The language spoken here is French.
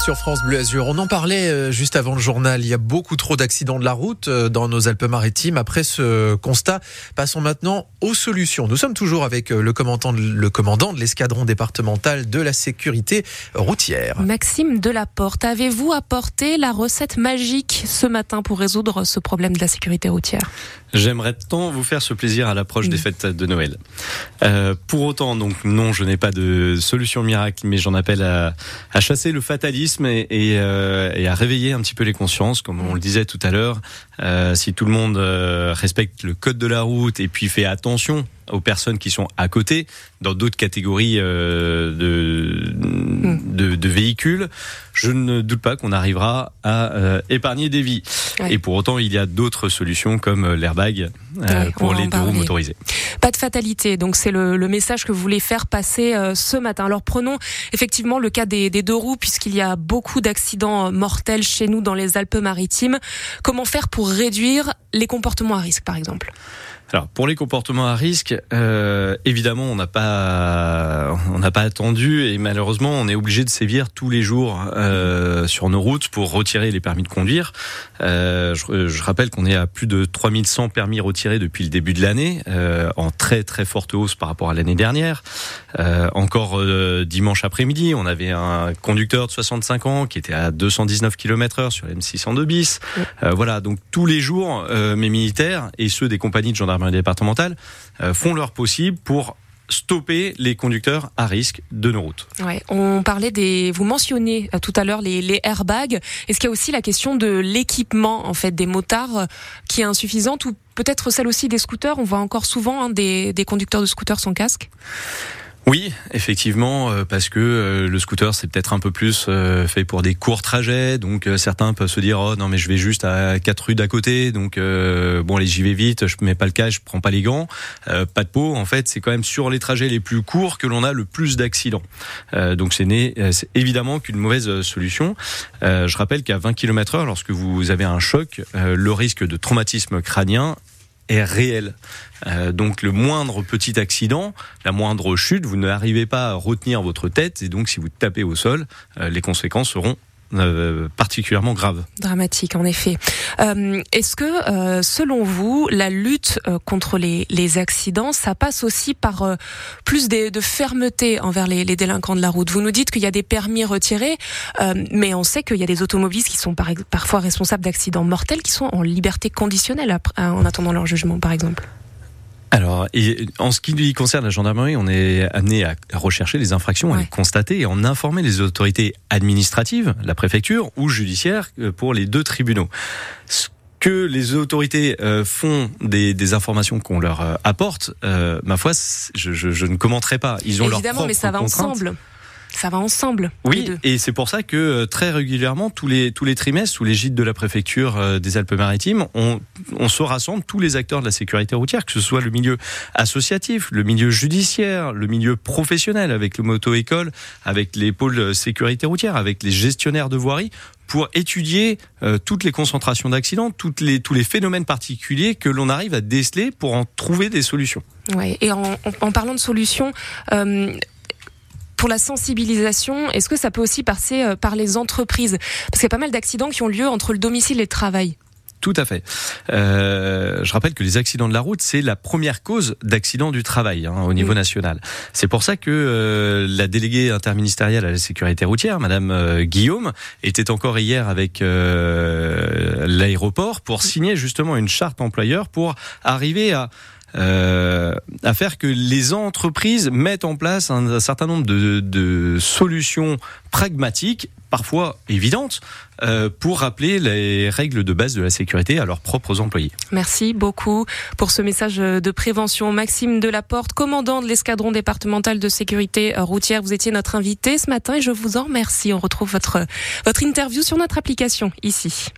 30 sur France Bleu Azur. On en parlait euh, juste avant le journal. Il y a beaucoup trop d'accidents de la route euh, dans nos Alpes-Maritimes. Après ce constat, passons maintenant aux solutions. Nous sommes toujours avec euh, le commandant, le commandant de l'escadron départemental de la sécurité routière. Maxime Delaporte, avez-vous apporté la recette magique ce matin pour résoudre ce problème de la sécurité routière? J'aimerais tant vous faire ce plaisir à l'approche des fêtes de Noël. Euh, pour autant, donc non, je n'ai pas de solution miracle, mais j'en appelle à, à, chasser le fatalisme et, et, euh, et, à réveiller un petit peu les consciences, comme on le disait tout à l'heure. Euh, si tout le monde euh, respecte le code de la route et puis fait attention aux personnes qui sont à côté dans d'autres catégories euh, de, de, de, véhicules, je ne doute pas qu'on arrivera à euh, épargner des vies. Ouais. Et pour autant, il y a d'autres solutions comme l'airbag euh, ouais, pour les deux roues motorisées. Pas de fatalité, donc c'est le, message que vous voulez faire passer euh, ce matin. Alors prenons effectivement le cas des, des deux roues, puisqu'il y a beaucoup d'accidents mortels chez nous dans les Alpes-Maritimes. Comment faire pour réduire les comportements à risque, par exemple? Alors pour les comportements à risque, euh, évidemment on n'a pas on n'a pas attendu et malheureusement on est obligé de sévir tous les jours euh, sur nos routes pour retirer les permis de conduire. Euh, je, je, rappelle qu'on est à plus de 3100 permis retirés depuis le début de l'année, en très très forte hausse par rapport à l'année dernière. Euh, encore dimanche après-midi, on avait un conducteur de 65 ans qui était à 219 km/h sur la M602 bis. voilà donc tous les jours mes militaires et ceux des compagnies de gendarmerie départementales euh, font leur possible pour stopper les conducteurs à risque de nos routes. Ouais, on parlait des, vous mentionnez tout à l'heure les, les airbags. Est-ce qu'il y a aussi la question de l'équipement en fait des motards qui est insuffisante ou peut-être celle aussi des scooters? On voit encore souvent hein, des, des conducteurs de scooters sans casque. Oui, effectivement, euh, parce que euh, le scooter c'est peut-être un peu plus euh, fait pour des courts trajets, donc certains peuvent se dire oh non mais je vais juste à quatre rues d'à côté, donc bon allez j'y vais vite, je mets pas le casque, je prends pas les gants, pas de peau. En fait, c'est quand même sur les trajets les plus courts que l'on a le plus d'accidents. donc c'est évidemment qu'une mauvaise solution. je rappelle qu'à 20 km/h, lorsque vous avez un choc, le risque de traumatisme crânien est réel. Euh, donc le moindre petit accident, la moindre chute, vous n'arrivez pas à retenir votre tête et donc si vous tapez au sol, euh, les conséquences seront euh, particulièrement grave. Dramatique, en effet. Euh, Est-ce que, euh, selon vous, la lutte contre les, les, accidents, ça passe aussi par plus de, de, fermeté envers les, les, délinquants de la route? Vous nous dites qu'il y a des permis retirés, mais on sait qu'il y a des automobilistes qui sont par, parfois responsables d'accidents mortels, qui sont en liberté conditionnelle en attendant leur jugement, par exemple. Alors, et en ce qui concerne la gendarmerie, on est amené à rechercher les infractions, à ouais. les constater et en informer les autorités administratives, la préfecture ou judiciaire, pour les deux tribunaux. Ce que les autorités euh, font des, des informations qu'on leur euh, apporte, euh, ma foi, je, je, je, ne commenterai pas. Ils ont Évidemment, leur mais ça va ensemble ça va ensemble. Oui, et c'est pour ça que euh, très régulièrement, tous les tous les trimestres, sous l'égide de la préfecture euh, des Alpes-Maritimes, on, on se rassemble tous les acteurs de la sécurité routière, que ce soit le milieu associatif, le milieu judiciaire, le milieu professionnel, avec le moto-école, avec les pôles sécurité routière, avec les gestionnaires de voirie, pour étudier euh, toutes les concentrations d'accidents, toutes les, tous les phénomènes particuliers que l'on arrive à déceler pour en trouver des solutions. Ouais, et en, en parlant de solutions, euh, pour la sensibilisation, est-ce que ça peut aussi passer par les entreprises? Parce qu'il y a pas mal d'accidents qui ont lieu entre le domicile et le travail. Tout à fait. Euh, je rappelle que les accidents de la route, c'est la première cause d'accident du travail hein, au niveau mmh. national. C'est pour ça que euh, la déléguée interministérielle à la sécurité routière, Madame euh, Guillaume, était encore hier avec euh, l'aéroport pour signer justement une charte employeur pour arriver à euh, à faire que les entreprises mettent en place un, certain nombre de, solutions pragmatiques, parfois évidentes, euh, pour rappeler les règles de base de la sécurité à leurs propres employés. Merci beaucoup pour ce message de prévention. Maxime Delaporte, commandant de l'escadron départemental de sécurité routière, vous étiez notre invité ce matin et je vous en remercie. On retrouve votre, votre interview sur notre application ici.